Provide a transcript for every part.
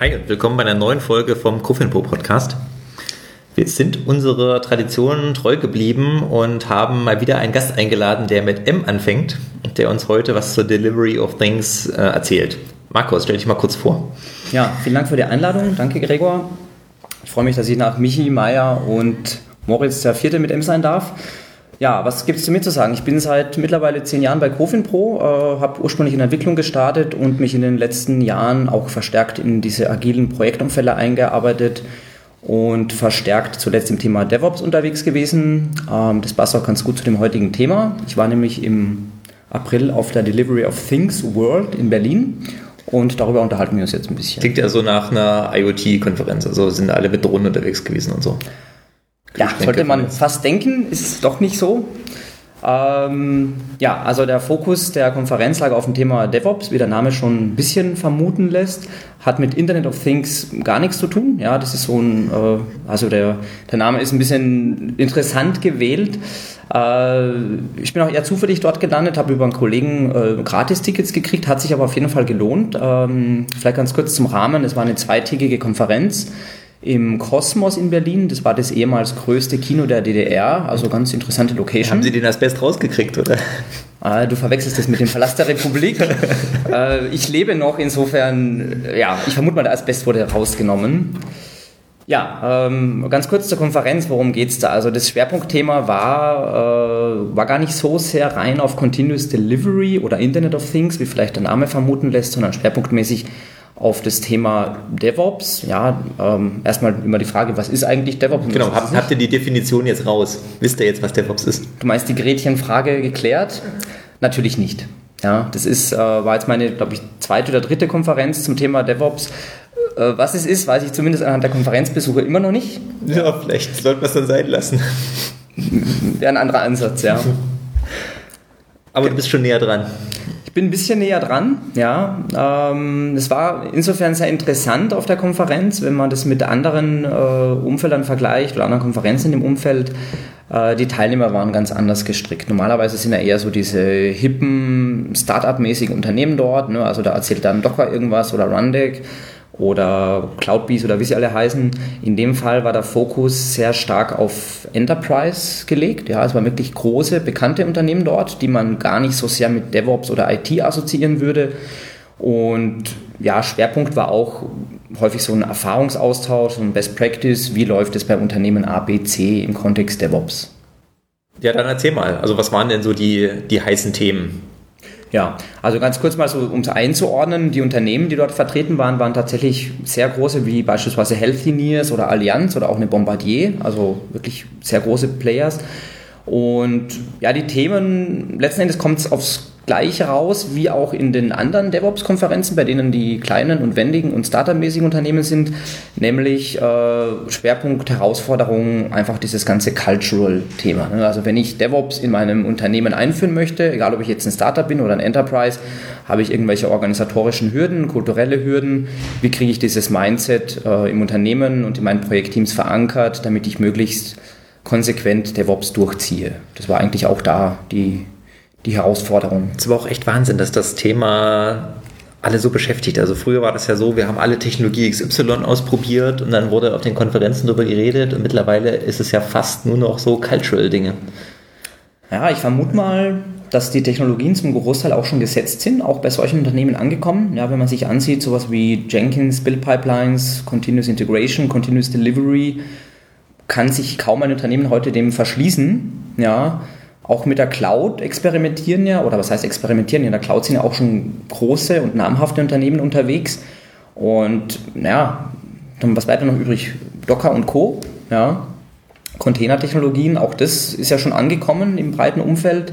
Hi und willkommen bei einer neuen Folge vom Kofinpo Podcast. Wir sind unserer Tradition treu geblieben und haben mal wieder einen Gast eingeladen, der mit M anfängt der uns heute was zur Delivery of Things äh, erzählt. Markus, stell dich mal kurz vor. Ja, vielen Dank für die Einladung. Danke, Gregor. Ich freue mich, dass ich nach Michi, Meier und Moritz der Vierte mit M sein darf. Ja, was gibt es zu mir zu sagen? Ich bin seit mittlerweile zehn Jahren bei Cofinpro, äh, habe ursprünglich in Entwicklung gestartet und mich in den letzten Jahren auch verstärkt in diese agilen Projektumfälle eingearbeitet und verstärkt zuletzt im Thema DevOps unterwegs gewesen. Ähm, das passt auch ganz gut zu dem heutigen Thema. Ich war nämlich im April auf der Delivery of Things World in Berlin und darüber unterhalten wir uns jetzt ein bisschen. Klingt ja so nach einer IoT-Konferenz, also sind alle mit Drohnen unterwegs gewesen und so. Ja, sollte man fast denken, ist doch nicht so. Ähm, ja, also der Fokus der Konferenz lag auf dem Thema DevOps, wie der Name schon ein bisschen vermuten lässt, hat mit Internet of Things gar nichts zu tun. Ja, das ist so ein, äh, also der, der Name ist ein bisschen interessant gewählt. Äh, ich bin auch eher zufällig dort gelandet, habe über einen Kollegen äh, Gratis-Tickets gekriegt, hat sich aber auf jeden Fall gelohnt. Ähm, vielleicht ganz kurz zum Rahmen, es war eine zweitägige Konferenz im Kosmos in Berlin. Das war das ehemals größte Kino der DDR, also ganz interessante Location. Haben Sie den Asbest rausgekriegt, oder? Ah, du verwechselst das mit dem Verlass der Republik. äh, ich lebe noch, insofern, ja, ich vermute mal, der Asbest wurde rausgenommen. Ja, ähm, ganz kurz zur Konferenz, worum geht es da? Also das Schwerpunktthema war, äh, war gar nicht so sehr rein auf Continuous Delivery oder Internet of Things, wie vielleicht der Name vermuten lässt, sondern schwerpunktmäßig auf das Thema DevOps. Ja, ähm, erstmal immer die Frage, was ist eigentlich DevOps? Genau, habt, habt ihr die Definition jetzt raus? Wisst ihr jetzt, was DevOps ist? Du meinst die Gretchenfrage geklärt? Natürlich nicht. Ja, das ist, äh, war jetzt meine, glaube ich, zweite oder dritte Konferenz zum Thema DevOps. Äh, was es ist, weiß ich zumindest anhand der Konferenzbesucher immer noch nicht. Ja, vielleicht sollten wir es dann sein lassen. Wäre ein anderer Ansatz, ja. Aber du bist schon näher dran. Ich bin ein bisschen näher dran, ja. Ähm, es war insofern sehr interessant auf der Konferenz, wenn man das mit anderen äh, Umfeldern vergleicht oder anderen Konferenzen im Umfeld. Äh, die Teilnehmer waren ganz anders gestrickt. Normalerweise sind ja eher so diese hippen, Start-up-mäßigen Unternehmen dort. Ne? Also da erzählt dann Docker irgendwas oder Rundeck oder Cloudbees oder wie sie alle heißen. In dem Fall war der Fokus sehr stark auf Enterprise gelegt. Ja, es waren wirklich große, bekannte Unternehmen dort, die man gar nicht so sehr mit DevOps oder IT assoziieren würde. Und ja, Schwerpunkt war auch häufig so ein Erfahrungsaustausch, ein Best Practice. Wie läuft es bei Unternehmen A, B, C im Kontext DevOps? Ja, dann erzähl mal. Also was waren denn so die, die heißen Themen? Ja, also ganz kurz mal so, um es einzuordnen, die Unternehmen, die dort vertreten waren, waren tatsächlich sehr große, wie beispielsweise Healthineers oder Allianz oder auch eine Bombardier, also wirklich sehr große Players. Und ja, die Themen, letzten Endes kommt es aufs Gleiche raus wie auch in den anderen DevOps-Konferenzen, bei denen die kleinen und wendigen und startermäßigen Unternehmen sind, nämlich äh, Schwerpunkt Herausforderungen, einfach dieses ganze Cultural-Thema. Ne? Also wenn ich DevOps in meinem Unternehmen einführen möchte, egal ob ich jetzt ein Startup bin oder ein Enterprise, habe ich irgendwelche organisatorischen Hürden, kulturelle Hürden, wie kriege ich dieses Mindset äh, im Unternehmen und in meinen Projektteams verankert, damit ich möglichst konsequent DevOps durchziehe. Das war eigentlich auch da die, die Herausforderung. Es war auch echt Wahnsinn, dass das Thema alle so beschäftigt. Also früher war das ja so, wir haben alle Technologie XY ausprobiert und dann wurde auf den Konferenzen darüber geredet und mittlerweile ist es ja fast nur noch so Cultural-Dinge. Ja, ich vermute mal, dass die Technologien zum Großteil auch schon gesetzt sind, auch bei solchen Unternehmen angekommen. Ja, wenn man sich ansieht, sowas wie Jenkins, Build Pipelines, Continuous Integration, Continuous Delivery, kann sich kaum ein Unternehmen heute dem verschließen. Ja, auch mit der Cloud experimentieren ja, oder was heißt experimentieren? In der Cloud sind ja auch schon große und namhafte Unternehmen unterwegs. Und ja, dann was bleibt noch übrig? Docker und Co. Ja. Containertechnologien, auch das ist ja schon angekommen im breiten Umfeld.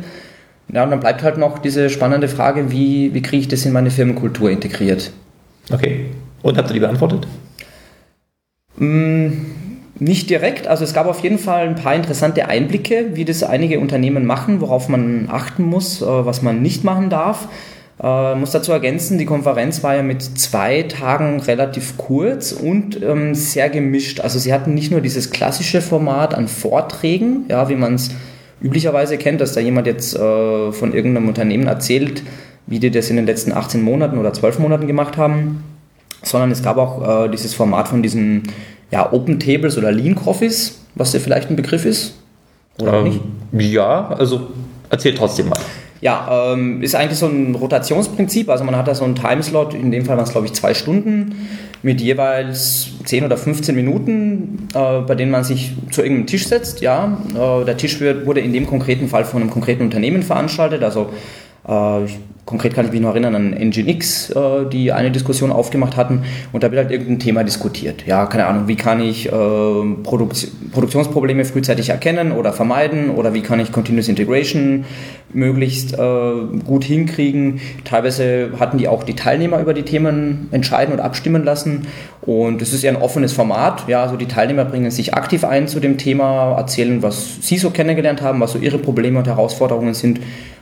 Ja, und dann bleibt halt noch diese spannende Frage, wie, wie kriege ich das in meine Firmenkultur integriert? Okay. Und habt ihr die beantwortet? Mmh nicht direkt, also es gab auf jeden Fall ein paar interessante Einblicke, wie das einige Unternehmen machen, worauf man achten muss, äh, was man nicht machen darf. Ich äh, muss dazu ergänzen, die Konferenz war ja mit zwei Tagen relativ kurz und ähm, sehr gemischt. Also sie hatten nicht nur dieses klassische Format an Vorträgen, ja, wie man es üblicherweise kennt, dass da jemand jetzt äh, von irgendeinem Unternehmen erzählt, wie die das in den letzten 18 Monaten oder 12 Monaten gemacht haben, sondern es gab auch dieses Format von diesen ja, Open Tables oder Lean Coffees, was dir vielleicht ein Begriff ist. Oder ähm, nicht? Ja, also erzähl trotzdem mal. Ja, ähm, ist eigentlich so ein Rotationsprinzip. Also man hat da so einen Timeslot, in dem Fall waren es glaube ich zwei Stunden, mit jeweils 10 oder 15 Minuten, äh, bei denen man sich zu irgendeinem Tisch setzt. Ja, äh, der Tisch wird, wurde in dem konkreten Fall von einem konkreten Unternehmen veranstaltet. Also äh, konkret kann ich mich noch erinnern an Nginx, äh, die eine Diskussion aufgemacht hatten und da wird halt irgendein Thema diskutiert. Ja, keine Ahnung, wie kann ich äh, Produkt Produktionsprobleme frühzeitig erkennen oder vermeiden oder wie kann ich Continuous Integration möglichst äh, gut hinkriegen. Teilweise hatten die auch die Teilnehmer über die Themen entscheiden und abstimmen lassen und es ist ja ein offenes Format. Ja, also die Teilnehmer bringen sich aktiv ein zu dem Thema, erzählen, was sie so kennengelernt haben, was so ihre Probleme und Herausforderungen sind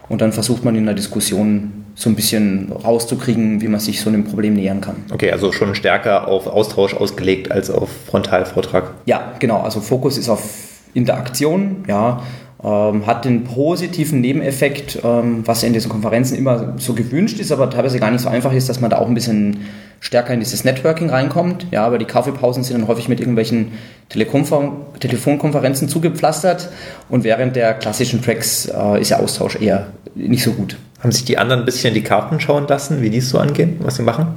und dann versucht man in der Diskussion so ein bisschen rauszukriegen, wie man sich so einem Problem nähern kann. Okay, also schon stärker auf Austausch ausgelegt als auf Frontalvortrag. Ja, genau. Also Fokus ist auf Interaktion, ja, ähm, hat den positiven Nebeneffekt, ähm, was in diesen Konferenzen immer so gewünscht ist, aber teilweise gar nicht so einfach ist, dass man da auch ein bisschen stärker in dieses Networking reinkommt. Ja, aber die Kaffeepausen sind dann häufig mit irgendwelchen Telefonkonferenzen zugepflastert und während der klassischen Tracks äh, ist der Austausch eher nicht so gut. Haben sich die anderen ein bisschen die Karten schauen lassen, wie die es so angehen, was sie machen?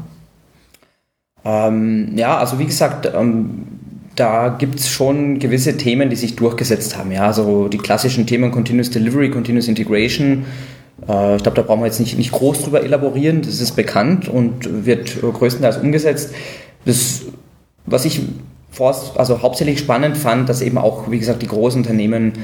Ähm, ja, also wie gesagt, ähm, da gibt es schon gewisse Themen, die sich durchgesetzt haben. Ja, also die klassischen Themen Continuous Delivery, Continuous Integration. Äh, ich glaube, da brauchen wir jetzt nicht, nicht groß drüber elaborieren. Das ist bekannt und wird größtenteils umgesetzt. Das, was ich also hauptsächlich spannend fand, dass eben auch, wie gesagt, die großen Unternehmen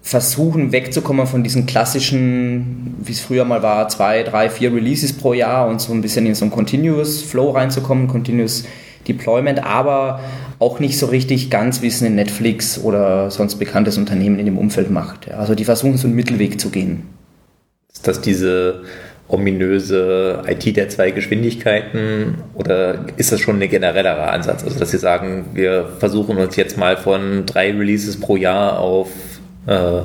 versuchen wegzukommen von diesen klassischen, wie es früher mal war, zwei, drei, vier Releases pro Jahr und so ein bisschen in so einen Continuous Flow reinzukommen, Continuous Deployment, aber auch nicht so richtig ganz, wie eine Netflix oder sonst bekanntes Unternehmen in dem Umfeld macht. Also die versuchen so einen Mittelweg zu gehen. Ist das diese ominöse IT der zwei Geschwindigkeiten oder ist das schon ein generellerer Ansatz? Also dass Sie sagen, wir versuchen uns jetzt mal von drei Releases pro Jahr auf äh,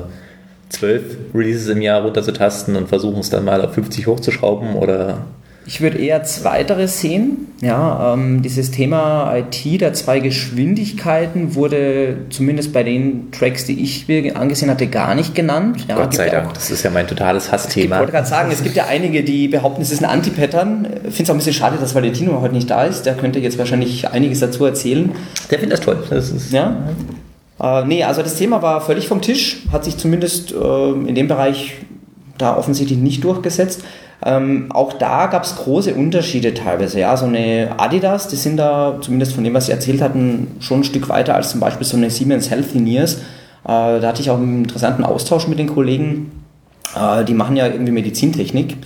zwölf Releases im Jahr runterzutasten und versuchen es dann mal auf 50 hochzuschrauben oder ich würde eher zweiteres sehen. Ja, ähm, dieses Thema IT der zwei Geschwindigkeiten wurde zumindest bei den Tracks, die ich mir angesehen hatte, gar nicht genannt. Ja, Gott sei Dank, auch, das ist ja mein totales Hassthema. Ich wollte gerade sagen, es gibt ja einige, die behaupten, es ist ein Anti-Pattern. Ich finde es auch ein bisschen schade, dass Valentino heute nicht da ist. Der könnte jetzt wahrscheinlich einiges dazu erzählen. Der findet das toll. Das ist ja. Äh, nee, also das Thema war völlig vom Tisch, hat sich zumindest äh, in dem Bereich da offensichtlich nicht durchgesetzt. Ähm, auch da gab es große Unterschiede teilweise. Ja, so eine Adidas, die sind da, zumindest von dem, was sie erzählt hatten, schon ein Stück weiter als zum Beispiel so eine Siemens Healthineers. Äh, da hatte ich auch einen interessanten Austausch mit den Kollegen. Äh, die machen ja irgendwie Medizintechnik.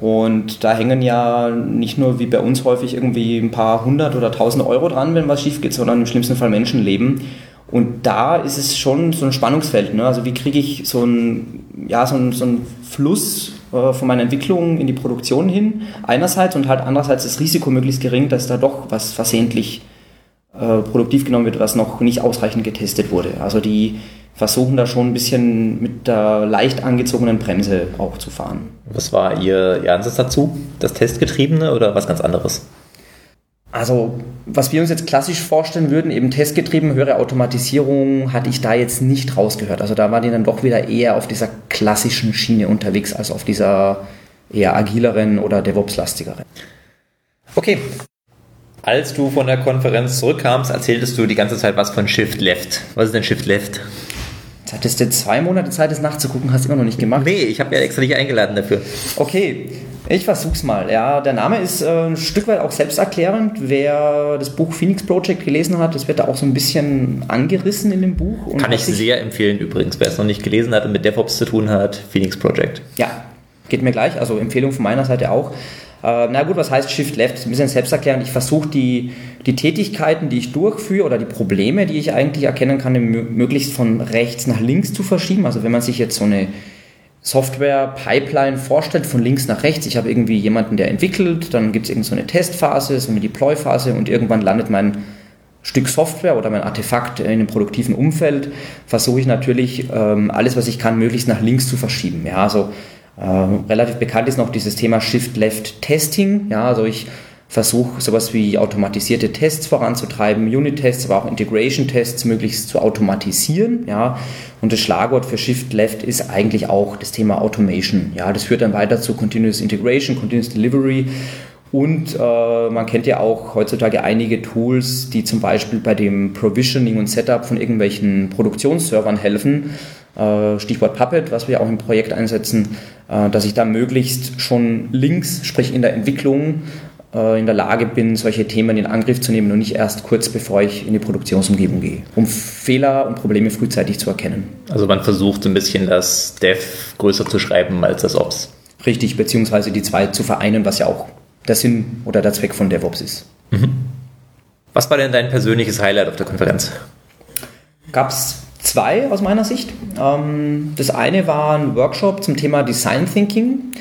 Und da hängen ja nicht nur wie bei uns häufig irgendwie ein paar hundert oder tausend Euro dran, wenn was schief geht, sondern im schlimmsten Fall Menschenleben. Und da ist es schon so ein Spannungsfeld. Ne? Also wie kriege ich so einen, ja, so so einen Fluss äh, von meiner Entwicklung in die Produktion hin, einerseits, und halt andererseits das Risiko möglichst gering, dass da doch was versehentlich äh, produktiv genommen wird, was noch nicht ausreichend getestet wurde. Also die versuchen da schon ein bisschen mit der leicht angezogenen Bremse auch zu fahren. Was war Ihr, Ihr Ansatz dazu? Das Testgetriebene oder was ganz anderes? Also, was wir uns jetzt klassisch vorstellen würden, eben testgetrieben, höhere Automatisierung, hatte ich da jetzt nicht rausgehört. Also da war die dann doch wieder eher auf dieser klassischen Schiene unterwegs, als auf dieser eher agileren oder DevOps-lastigeren. Okay. Als du von der Konferenz zurückkamst, erzähltest du die ganze Zeit was von Shift Left. Was ist denn Shift Left? Hattest du zwei Monate Zeit, das nachzugucken, hast du immer noch nicht gemacht. Nee, ich habe ja extra nicht eingeladen dafür. Okay, ich versuch's mal. Ja, der Name ist äh, ein Stück weit auch selbsterklärend. Wer das Buch Phoenix Project gelesen hat, das wird da auch so ein bisschen angerissen in dem Buch. Kann ich sehr empfehlen übrigens, wer es noch nicht gelesen hat und mit DevOps zu tun hat, Phoenix Project. Ja, geht mir gleich. Also Empfehlung von meiner Seite auch. Äh, na gut, was heißt Shift Left? Das ist ein bisschen selbsterklärend. Ich versuche die, die Tätigkeiten, die ich durchführe oder die Probleme, die ich eigentlich erkennen kann, möglichst von rechts nach links zu verschieben. Also wenn man sich jetzt so eine Software-Pipeline vorstellt, von links nach rechts. Ich habe irgendwie jemanden, der entwickelt, dann gibt es irgend so eine Testphase, so eine Deploy-Phase und irgendwann landet mein Stück Software oder mein Artefakt in einem produktiven Umfeld, versuche ich natürlich ähm, alles, was ich kann, möglichst nach links zu verschieben. Ja, also äh, relativ bekannt ist noch dieses Thema Shift-Left-Testing. Ja, also ich Versuch, sowas wie automatisierte Tests voranzutreiben, Unit-Tests, aber auch Integration-Tests möglichst zu automatisieren. Ja. Und das Schlagwort für Shift Left ist eigentlich auch das Thema Automation. Ja. Das führt dann weiter zu Continuous Integration, Continuous Delivery. Und äh, man kennt ja auch heutzutage einige Tools, die zum Beispiel bei dem Provisioning und Setup von irgendwelchen Produktionsservern helfen. Äh, Stichwort Puppet, was wir auch im Projekt einsetzen, äh, dass ich da möglichst schon links, sprich in der Entwicklung, äh, in der Lage bin, solche Themen in Angriff zu nehmen und nicht erst kurz bevor ich in die Produktionsumgebung gehe, um Fehler und Probleme frühzeitig zu erkennen. Also man versucht ein bisschen das Dev größer zu schreiben als das Ops. Richtig, beziehungsweise die zwei zu vereinen, was ja auch der Sinn oder der Zweck von DevOps ist. Mhm. Was war denn dein persönliches Highlight auf der Konferenz? Gab es zwei aus meiner Sicht. Ähm, das eine war ein Workshop zum Thema Design Thinking.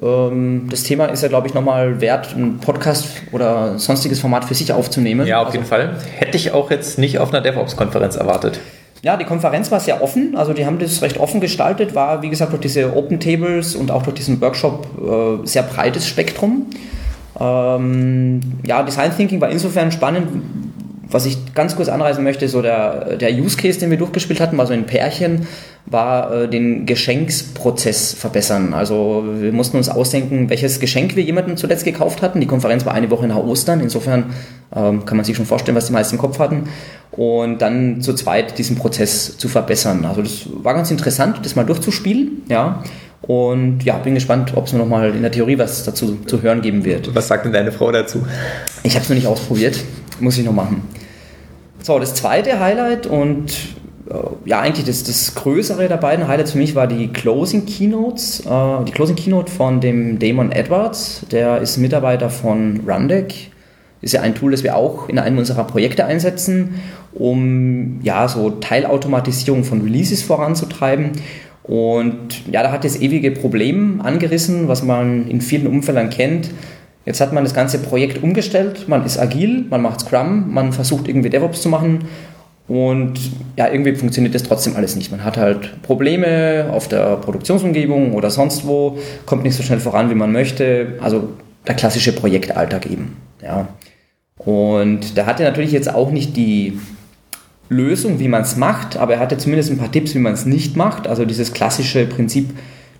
Ähm, das Thema ist ja, glaube ich, nochmal wert, ein Podcast oder sonstiges Format für sich aufzunehmen. Ja, auf also, jeden Fall. Hätte ich auch jetzt nicht auf einer DevOps-Konferenz erwartet. Ja, die Konferenz war sehr offen, also die haben das recht offen gestaltet, war wie gesagt durch diese Open Tables und auch durch diesen Workshop äh, sehr breites Spektrum. Ähm, ja, Design Thinking war insofern spannend, was ich ganz kurz anreißen möchte, so der, der Use Case, den wir durchgespielt hatten, war so ein Pärchen, war äh, den Geschenksprozess verbessern. Also wir mussten uns ausdenken, welches Geschenk wir jemandem zuletzt gekauft hatten. Die Konferenz war eine Woche nach Ostern, insofern ähm, kann man sich schon vorstellen, was die meisten im Kopf hatten. Und dann zu zweit diesen Prozess zu verbessern. Also das war ganz interessant, das mal durchzuspielen. Ja. Und ja, bin gespannt, ob es mir nochmal in der Theorie was dazu zu hören geben wird. Was sagt denn deine Frau dazu? Ich habe es noch nicht ausprobiert, muss ich noch machen. So, das zweite Highlight und ja, eigentlich das, das größere der beiden Highlights für mich war die Closing Keynotes. Äh, die Closing Keynote von dem Damon Edwards, der ist Mitarbeiter von Rundeck. Ist ja ein Tool, das wir auch in einem unserer Projekte einsetzen, um ja so Teilautomatisierung von Releases voranzutreiben. Und ja, da hat das ewige Problem angerissen, was man in vielen Umfeldern kennt Jetzt hat man das ganze Projekt umgestellt, man ist agil, man macht Scrum, man versucht irgendwie DevOps zu machen und ja, irgendwie funktioniert das trotzdem alles nicht. Man hat halt Probleme auf der Produktionsumgebung oder sonst wo, kommt nicht so schnell voran, wie man möchte. Also der klassische Projektalltag eben. Ja. Und da hatte natürlich jetzt auch nicht die Lösung, wie man es macht, aber er hatte zumindest ein paar Tipps, wie man es nicht macht. Also dieses klassische Prinzip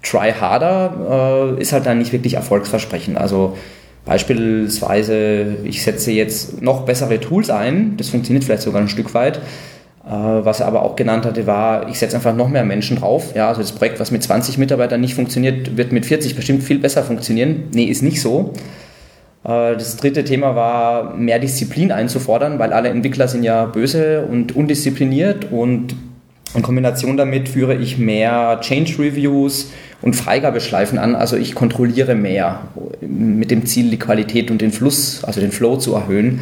Try harder äh, ist halt dann nicht wirklich erfolgsversprechend. Also Beispielsweise, ich setze jetzt noch bessere Tools ein, das funktioniert vielleicht sogar ein Stück weit. Äh, was er aber auch genannt hatte, war, ich setze einfach noch mehr Menschen drauf. Ja, also das Projekt, was mit 20 Mitarbeitern nicht funktioniert, wird mit 40 bestimmt viel besser funktionieren. Nee, ist nicht so. Äh, das dritte Thema war, mehr Disziplin einzufordern, weil alle Entwickler sind ja böse und undiszipliniert und in Kombination damit führe ich mehr Change Reviews und Freigabeschleifen an. Also ich kontrolliere mehr mit dem Ziel, die Qualität und den Fluss, also den Flow zu erhöhen.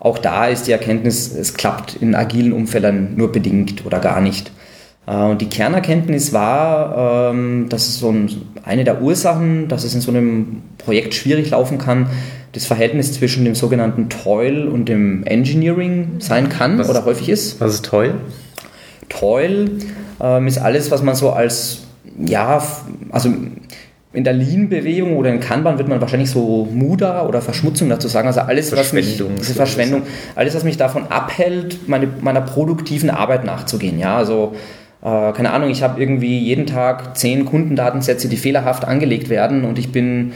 Auch da ist die Erkenntnis, es klappt in agilen Umfeldern nur bedingt oder gar nicht. Äh, und die Kernerkenntnis war, ähm, dass es so eine der Ursachen, dass es in so einem Projekt schwierig laufen kann, das Verhältnis zwischen dem sogenannten Toil und dem Engineering sein kann was, oder häufig ist. Was ist Toil? Toil ähm, ist alles, was man so als, ja, also in der Lean-Bewegung oder in Kanban wird man wahrscheinlich so Muda oder Verschmutzung dazu sagen. Also alles, was mich, diese Verschwendung, alles, was mich davon abhält, meine, meiner produktiven Arbeit nachzugehen. Ja, also äh, keine Ahnung, ich habe irgendwie jeden Tag zehn Kundendatensätze, die fehlerhaft angelegt werden und ich bin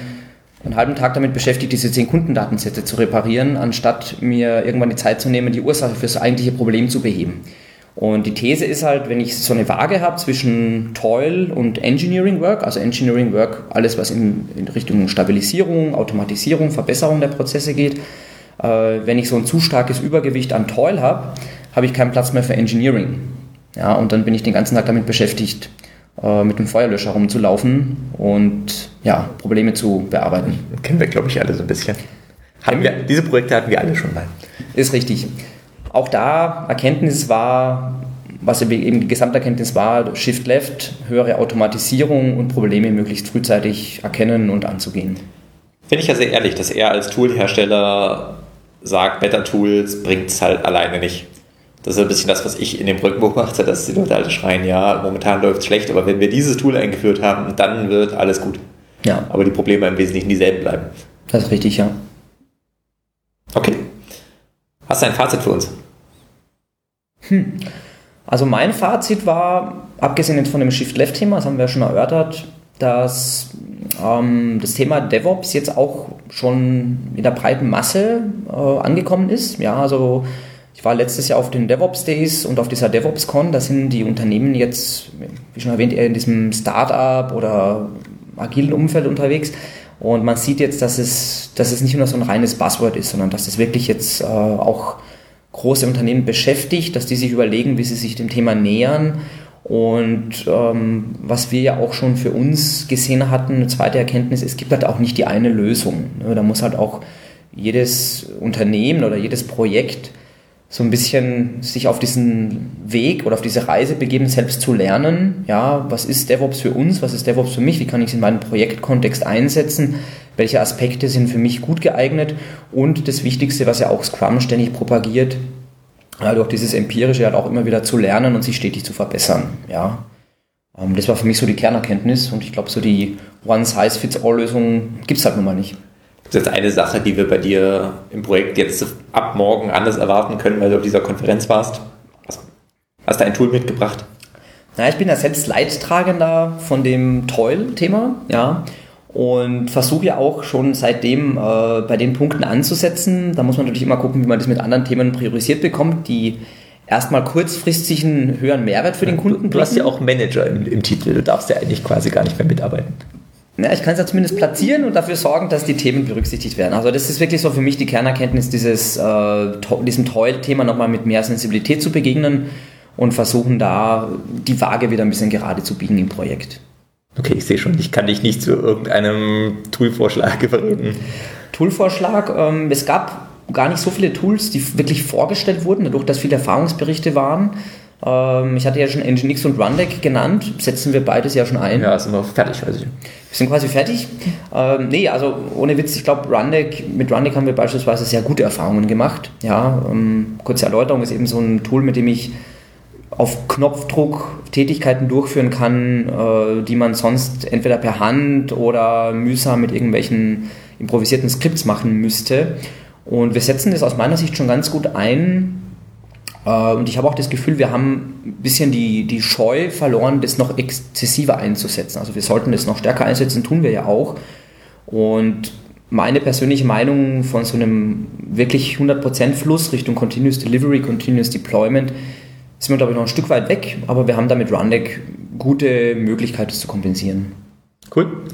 einen halben Tag damit beschäftigt, diese zehn Kundendatensätze zu reparieren, anstatt mir irgendwann die Zeit zu nehmen, die Ursache für das eigentliche Problem zu beheben. Und die These ist halt, wenn ich so eine Waage habe zwischen Toil und Engineering Work, also Engineering Work, alles was in, in Richtung Stabilisierung, Automatisierung, Verbesserung der Prozesse geht, äh, wenn ich so ein zu starkes Übergewicht an Toil habe, habe ich keinen Platz mehr für Engineering. Ja, und dann bin ich den ganzen Tag damit beschäftigt, äh, mit dem Feuerlöscher rumzulaufen und ja, Probleme zu bearbeiten. Kennen wir, glaube ich, alle so ein bisschen. Hatten wir, diese Projekte hatten wir alle schon mal. Ist richtig. Auch da Erkenntnis war, was eben die Gesamterkenntnis war, Shift Left, höhere Automatisierung und Probleme möglichst frühzeitig erkennen und anzugehen. Finde ich ja sehr ehrlich, dass er als Toolhersteller sagt, Better Tools bringt es halt alleine nicht. Das ist ein bisschen das, was ich in dem Projekt beobachte, dass die Leute alle schreien, ja, momentan läuft es schlecht, aber wenn wir dieses Tool eingeführt haben, dann wird alles gut. Ja. Aber die Probleme im Wesentlichen dieselben bleiben. Das ist richtig, ja. Okay. Hast du ein Fazit für uns? Hm. Also mein Fazit war, abgesehen jetzt von dem Shift-Left-Thema, das haben wir ja schon erörtert, dass ähm, das Thema DevOps jetzt auch schon in der breiten Masse äh, angekommen ist. Ja, also ich war letztes Jahr auf den DevOps Days und auf dieser DevOps-Con, da sind die Unternehmen jetzt, wie schon erwähnt, eher in diesem Startup oder agilen Umfeld unterwegs. Und man sieht jetzt, dass es, dass es nicht nur so ein reines Buzzword ist, sondern dass es wirklich jetzt äh, auch große Unternehmen beschäftigt, dass die sich überlegen, wie sie sich dem Thema nähern. Und ähm, was wir ja auch schon für uns gesehen hatten, eine zweite Erkenntnis, es gibt halt auch nicht die eine Lösung. Da muss halt auch jedes Unternehmen oder jedes Projekt so ein bisschen sich auf diesen Weg oder auf diese Reise begeben, selbst zu lernen. Ja, was ist DevOps für uns? Was ist DevOps für mich? Wie kann ich es in meinem Projektkontext einsetzen? Welche Aspekte sind für mich gut geeignet? Und das Wichtigste, was ja auch Scrum ständig propagiert, ja, durch dieses Empirische halt auch immer wieder zu lernen und sich stetig zu verbessern. Ja, ähm, das war für mich so die Kernerkenntnis und ich glaube, so die One-Size-Fits-All-Lösung gibt es halt nun mal nicht. Das ist eine Sache, die wir bei dir im Projekt jetzt ab morgen anders erwarten können, weil du auf dieser Konferenz warst. Hast du ein Tool mitgebracht? Na, ich bin ja selbst Leidtragender von dem Toil-Thema, ja, und versuche ja auch schon seitdem äh, bei den Punkten anzusetzen. Da muss man natürlich immer gucken, wie man das mit anderen Themen priorisiert bekommt, die erstmal kurzfristig einen höheren Mehrwert für den Kunden bringen. Du hast ja auch Manager im, im Titel, du darfst ja eigentlich quasi gar nicht mehr mitarbeiten. Ja, ich kann es ja zumindest platzieren und dafür sorgen, dass die Themen berücksichtigt werden. Also das ist wirklich so für mich die Kernerkenntnis, dieses, äh, diesem Toil-Thema nochmal mit mehr Sensibilität zu begegnen und versuchen da die Waage wieder ein bisschen gerade zu biegen im Projekt. Okay, ich sehe schon, ich kann dich nicht zu irgendeinem Toolvorschlag überreden. Toolvorschlag, ähm, es gab gar nicht so viele Tools, die wirklich vorgestellt wurden, dadurch, dass viele Erfahrungsberichte waren. Ähm, ich hatte ja schon Nginx und Rundeck genannt, setzen wir beides ja schon ein. Ja, sind wir fertig, ich. Wir sind quasi fertig. Ähm, nee, also ohne Witz, ich glaube, Rundeck, mit Rundeck haben wir beispielsweise sehr gute Erfahrungen gemacht. Ja, ähm, kurze Erläuterung ist eben so ein Tool, mit dem ich auf Knopfdruck Tätigkeiten durchführen kann, äh, die man sonst entweder per Hand oder mühsam mit irgendwelchen improvisierten Skripts machen müsste. Und wir setzen das aus meiner Sicht schon ganz gut ein, und ich habe auch das Gefühl, wir haben ein bisschen die, die Scheu verloren, das noch exzessiver einzusetzen. Also wir sollten das noch stärker einsetzen, tun wir ja auch. Und meine persönliche Meinung von so einem wirklich 100% Fluss Richtung Continuous Delivery, Continuous Deployment, sind wir, glaube ich, noch ein Stück weit weg, aber wir haben da mit Rundeck gute Möglichkeit, das zu kompensieren. Cool.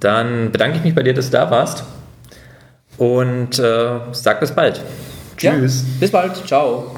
Dann bedanke ich mich bei dir, dass du da warst und äh, sag bis bald. Tschüss. Ja, bis bald. Ciao.